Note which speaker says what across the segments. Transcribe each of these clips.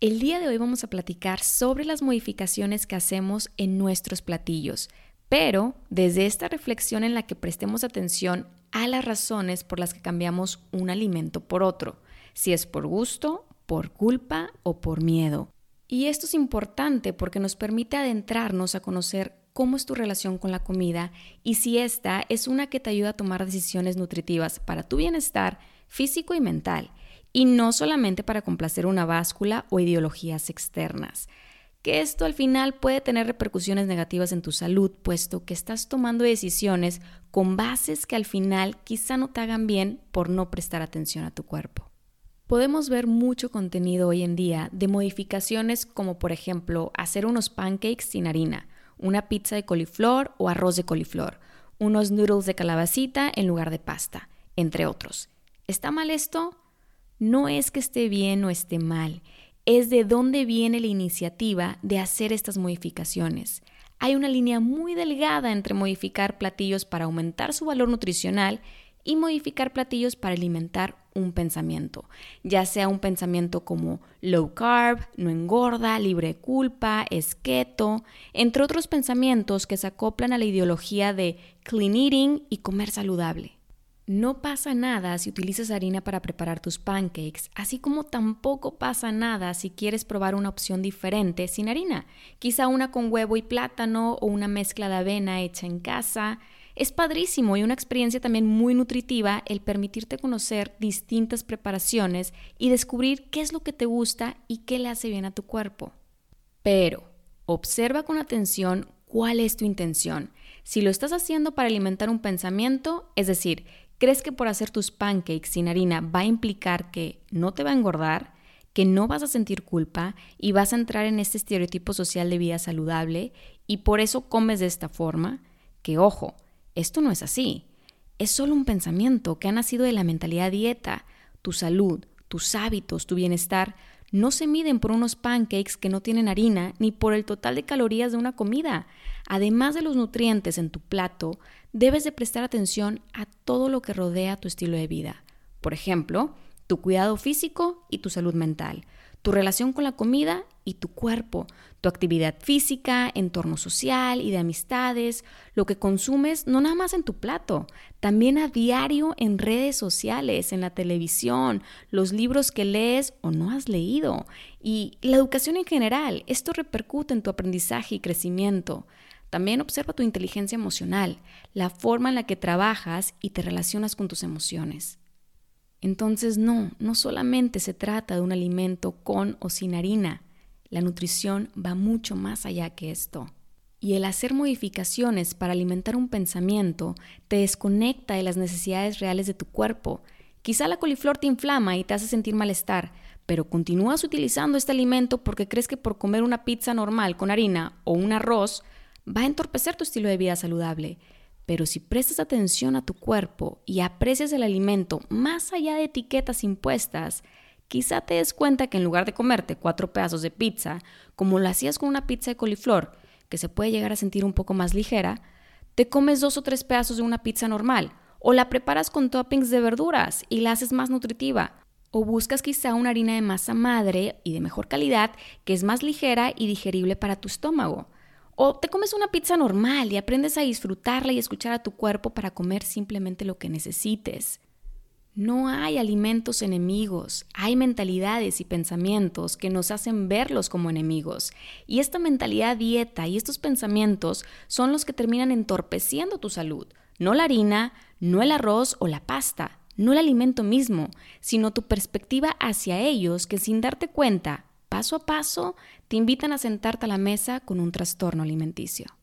Speaker 1: El día de hoy vamos a platicar sobre las modificaciones que hacemos en nuestros platillos, pero desde esta reflexión en la que prestemos atención a las razones por las que cambiamos un alimento por otro, si es por gusto, por culpa o por miedo. Y esto es importante porque nos permite adentrarnos a conocer cómo es tu relación con la comida y si esta es una que te ayuda a tomar decisiones nutritivas para tu bienestar físico y mental y no solamente para complacer una báscula o ideologías externas. Que esto al final puede tener repercusiones negativas en tu salud, puesto que estás tomando decisiones con bases que al final quizá no te hagan bien por no prestar atención a tu cuerpo. Podemos ver mucho contenido hoy en día de modificaciones como por ejemplo hacer unos pancakes sin harina, una pizza de coliflor o arroz de coliflor, unos noodles de calabacita en lugar de pasta, entre otros. ¿Está mal esto? No es que esté bien o esté mal, es de dónde viene la iniciativa de hacer estas modificaciones. Hay una línea muy delgada entre modificar platillos para aumentar su valor nutricional y modificar platillos para alimentar un pensamiento, ya sea un pensamiento como low carb, no engorda, libre de culpa, esqueto, entre otros pensamientos que se acoplan a la ideología de clean eating y comer saludable. No pasa nada si utilizas harina para preparar tus pancakes, así como tampoco pasa nada si quieres probar una opción diferente sin harina, quizá una con huevo y plátano o una mezcla de avena hecha en casa. Es padrísimo y una experiencia también muy nutritiva el permitirte conocer distintas preparaciones y descubrir qué es lo que te gusta y qué le hace bien a tu cuerpo. Pero observa con atención cuál es tu intención. Si lo estás haciendo para alimentar un pensamiento, es decir, ¿Crees que por hacer tus pancakes sin harina va a implicar que no te va a engordar, que no vas a sentir culpa y vas a entrar en este estereotipo social de vida saludable y por eso comes de esta forma? Que ojo, esto no es así. Es solo un pensamiento que ha nacido de la mentalidad dieta. Tu salud, tus hábitos, tu bienestar no se miden por unos pancakes que no tienen harina ni por el total de calorías de una comida. Además de los nutrientes en tu plato, debes de prestar atención a todo lo que rodea tu estilo de vida. Por ejemplo, tu cuidado físico y tu salud mental, tu relación con la comida y tu cuerpo, tu actividad física, entorno social y de amistades, lo que consumes no nada más en tu plato, también a diario en redes sociales, en la televisión, los libros que lees o no has leído y la educación en general. Esto repercute en tu aprendizaje y crecimiento. También observa tu inteligencia emocional, la forma en la que trabajas y te relacionas con tus emociones. Entonces no, no solamente se trata de un alimento con o sin harina, la nutrición va mucho más allá que esto. Y el hacer modificaciones para alimentar un pensamiento te desconecta de las necesidades reales de tu cuerpo. Quizá la coliflor te inflama y te hace sentir malestar, pero continúas utilizando este alimento porque crees que por comer una pizza normal con harina o un arroz va a entorpecer tu estilo de vida saludable. Pero si prestas atención a tu cuerpo y aprecias el alimento más allá de etiquetas impuestas, quizá te des cuenta que en lugar de comerte cuatro pedazos de pizza, como lo hacías con una pizza de coliflor, que se puede llegar a sentir un poco más ligera, te comes dos o tres pedazos de una pizza normal, o la preparas con toppings de verduras y la haces más nutritiva, o buscas quizá una harina de masa madre y de mejor calidad que es más ligera y digerible para tu estómago. O te comes una pizza normal y aprendes a disfrutarla y escuchar a tu cuerpo para comer simplemente lo que necesites. No hay alimentos enemigos, hay mentalidades y pensamientos que nos hacen verlos como enemigos. Y esta mentalidad dieta y estos pensamientos son los que terminan entorpeciendo tu salud. No la harina, no el arroz o la pasta, no el alimento mismo, sino tu perspectiva hacia ellos que sin darte cuenta paso a paso, te invitan a sentarte a la mesa con un trastorno alimenticio.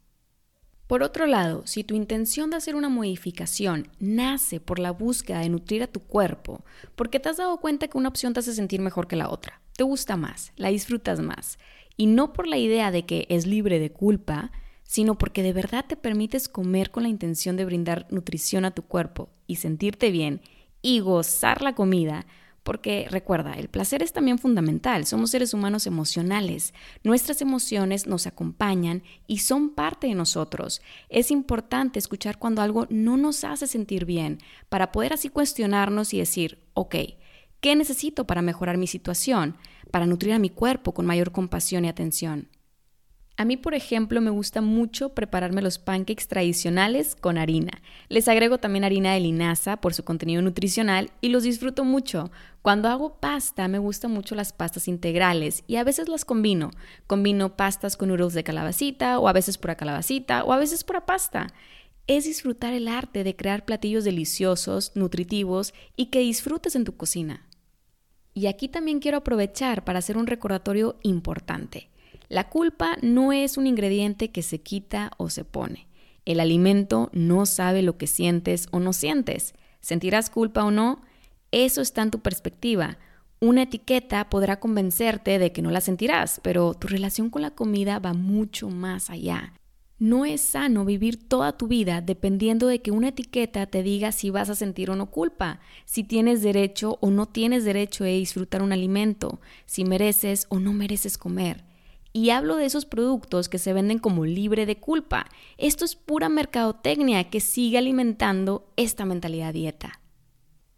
Speaker 1: Por otro lado, si tu intención de hacer una modificación nace por la búsqueda de nutrir a tu cuerpo, porque te has dado cuenta que una opción te hace sentir mejor que la otra, te gusta más, la disfrutas más, Y no por la idea de que es libre de culpa, sino porque de verdad te permites comer con la intención de brindar nutrición a tu cuerpo y sentirte bien y gozar la comida, porque recuerda, el placer es también fundamental, somos seres humanos emocionales, nuestras emociones nos acompañan y son parte de nosotros. Es importante escuchar cuando algo no nos hace sentir bien, para poder así cuestionarnos y decir, ok, ¿qué necesito para mejorar mi situación? Para nutrir a mi cuerpo con mayor compasión y atención. A mí, por ejemplo, me gusta mucho prepararme los pancakes tradicionales con harina. Les agrego también harina de linaza por su contenido nutricional y los disfruto mucho. Cuando hago pasta, me gustan mucho las pastas integrales y a veces las combino. Combino pastas con noodles de calabacita o a veces pura calabacita o a veces pura pasta. Es disfrutar el arte de crear platillos deliciosos, nutritivos y que disfrutes en tu cocina. Y aquí también quiero aprovechar para hacer un recordatorio importante. La culpa no es un ingrediente que se quita o se pone. El alimento no sabe lo que sientes o no sientes. ¿Sentirás culpa o no? Eso está en tu perspectiva. Una etiqueta podrá convencerte de que no la sentirás, pero tu relación con la comida va mucho más allá. No es sano vivir toda tu vida dependiendo de que una etiqueta te diga si vas a sentir o no culpa, si tienes derecho o no tienes derecho a disfrutar un alimento, si mereces o no mereces comer. Y hablo de esos productos que se venden como libre de culpa. Esto es pura mercadotecnia que sigue alimentando esta mentalidad dieta.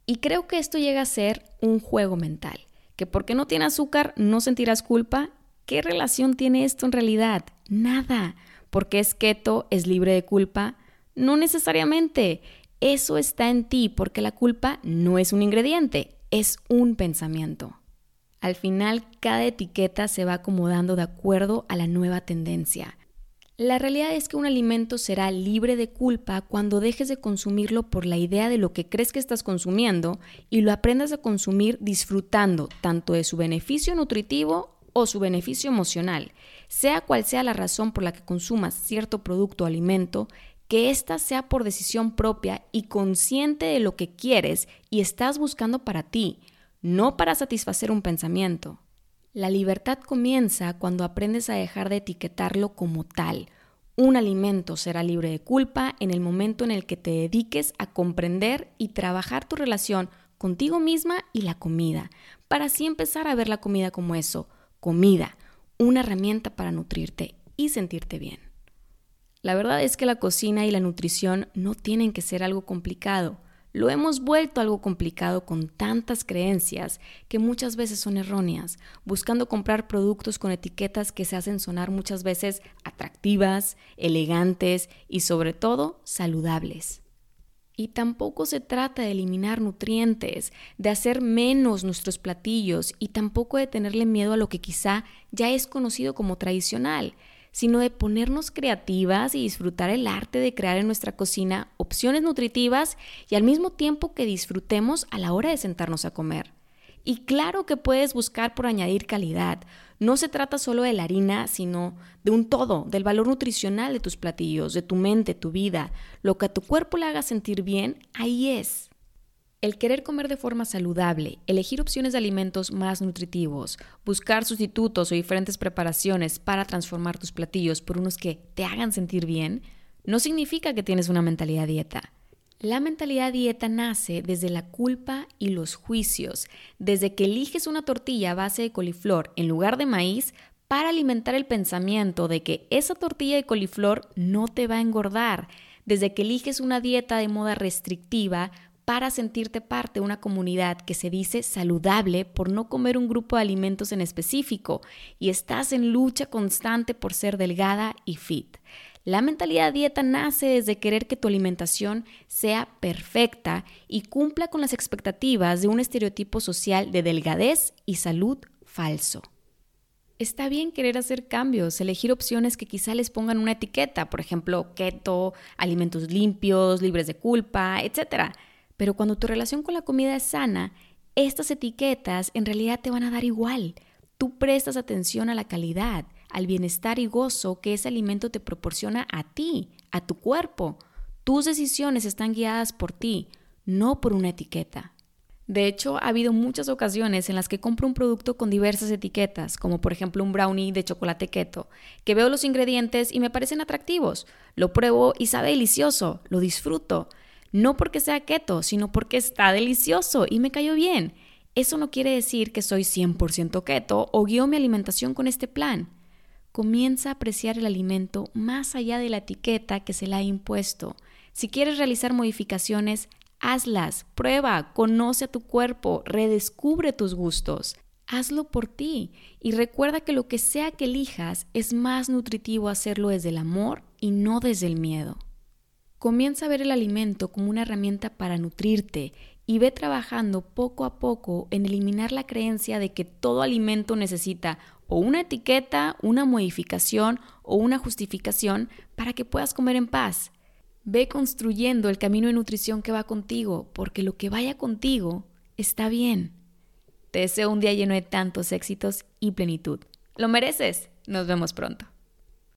Speaker 1: Y creo que esto llega a ser un juego mental, que porque no tiene azúcar no sentirás culpa. ¿Qué relación tiene esto en realidad? Nada. Porque es keto, es libre de culpa. No necesariamente. Eso está en ti porque la culpa no es un ingrediente, es un pensamiento. Al final, cada etiqueta se va acomodando de acuerdo a la nueva tendencia. La realidad es que un alimento será libre de culpa cuando dejes de consumirlo por la idea de lo que crees que estás consumiendo y lo aprendas a consumir disfrutando tanto de su beneficio nutritivo o su beneficio emocional. Sea cual sea la razón por la que consumas cierto producto o alimento, que ésta sea por decisión propia y consciente de lo que quieres y estás buscando para ti no para satisfacer un pensamiento. La libertad comienza cuando aprendes a dejar de etiquetarlo como tal. Un alimento será libre de culpa en el momento en el que te dediques a comprender y trabajar tu relación contigo misma y la comida, para así empezar a ver la comida como eso, comida, una herramienta para nutrirte y sentirte bien. La verdad es que la cocina y la nutrición no tienen que ser algo complicado. Lo hemos vuelto algo complicado con tantas creencias que muchas veces son erróneas, buscando comprar productos con etiquetas que se hacen sonar muchas veces atractivas, elegantes y sobre todo saludables. Y tampoco se trata de eliminar nutrientes, de hacer menos nuestros platillos y tampoco de tenerle miedo a lo que quizá ya es conocido como tradicional sino de ponernos creativas y disfrutar el arte de crear en nuestra cocina opciones nutritivas y al mismo tiempo que disfrutemos a la hora de sentarnos a comer. Y claro que puedes buscar por añadir calidad. No se trata solo de la harina, sino de un todo, del valor nutricional de tus platillos, de tu mente, tu vida. Lo que a tu cuerpo le haga sentir bien, ahí es. El querer comer de forma saludable, elegir opciones de alimentos más nutritivos, buscar sustitutos o diferentes preparaciones para transformar tus platillos por unos que te hagan sentir bien, no significa que tienes una mentalidad dieta. La mentalidad dieta nace desde la culpa y los juicios, desde que eliges una tortilla a base de coliflor en lugar de maíz para alimentar el pensamiento de que esa tortilla de coliflor no te va a engordar, desde que eliges una dieta de moda restrictiva para sentirte parte de una comunidad que se dice saludable por no comer un grupo de alimentos en específico y estás en lucha constante por ser delgada y fit. La mentalidad dieta nace desde querer que tu alimentación sea perfecta y cumpla con las expectativas de un estereotipo social de delgadez y salud falso. Está bien querer hacer cambios, elegir opciones que quizá les pongan una etiqueta, por ejemplo, keto, alimentos limpios, libres de culpa, etc. Pero cuando tu relación con la comida es sana, estas etiquetas en realidad te van a dar igual. Tú prestas atención a la calidad, al bienestar y gozo que ese alimento te proporciona a ti, a tu cuerpo. Tus decisiones están guiadas por ti, no por una etiqueta. De hecho, ha habido muchas ocasiones en las que compro un producto con diversas etiquetas, como por ejemplo un brownie de chocolate keto, que veo los ingredientes y me parecen atractivos. Lo pruebo y sabe delicioso, lo disfruto. No porque sea keto, sino porque está delicioso y me cayó bien. Eso no quiere decir que soy 100% keto o guío mi alimentación con este plan. Comienza a apreciar el alimento más allá de la etiqueta que se le ha impuesto. Si quieres realizar modificaciones, Hazlas, prueba, conoce a tu cuerpo, redescubre tus gustos. Hazlo por ti y recuerda que lo que sea que elijas es más nutritivo hacerlo desde el amor y no desde el miedo. Comienza a ver el alimento como una herramienta para nutrirte y ve trabajando poco a poco en eliminar la creencia de que todo alimento necesita o una etiqueta, una modificación o una justificación para que puedas comer en paz. Ve construyendo el camino de nutrición que va contigo, porque lo que vaya contigo está bien. Te deseo un día lleno de tantos éxitos y plenitud. Lo mereces. Nos vemos pronto.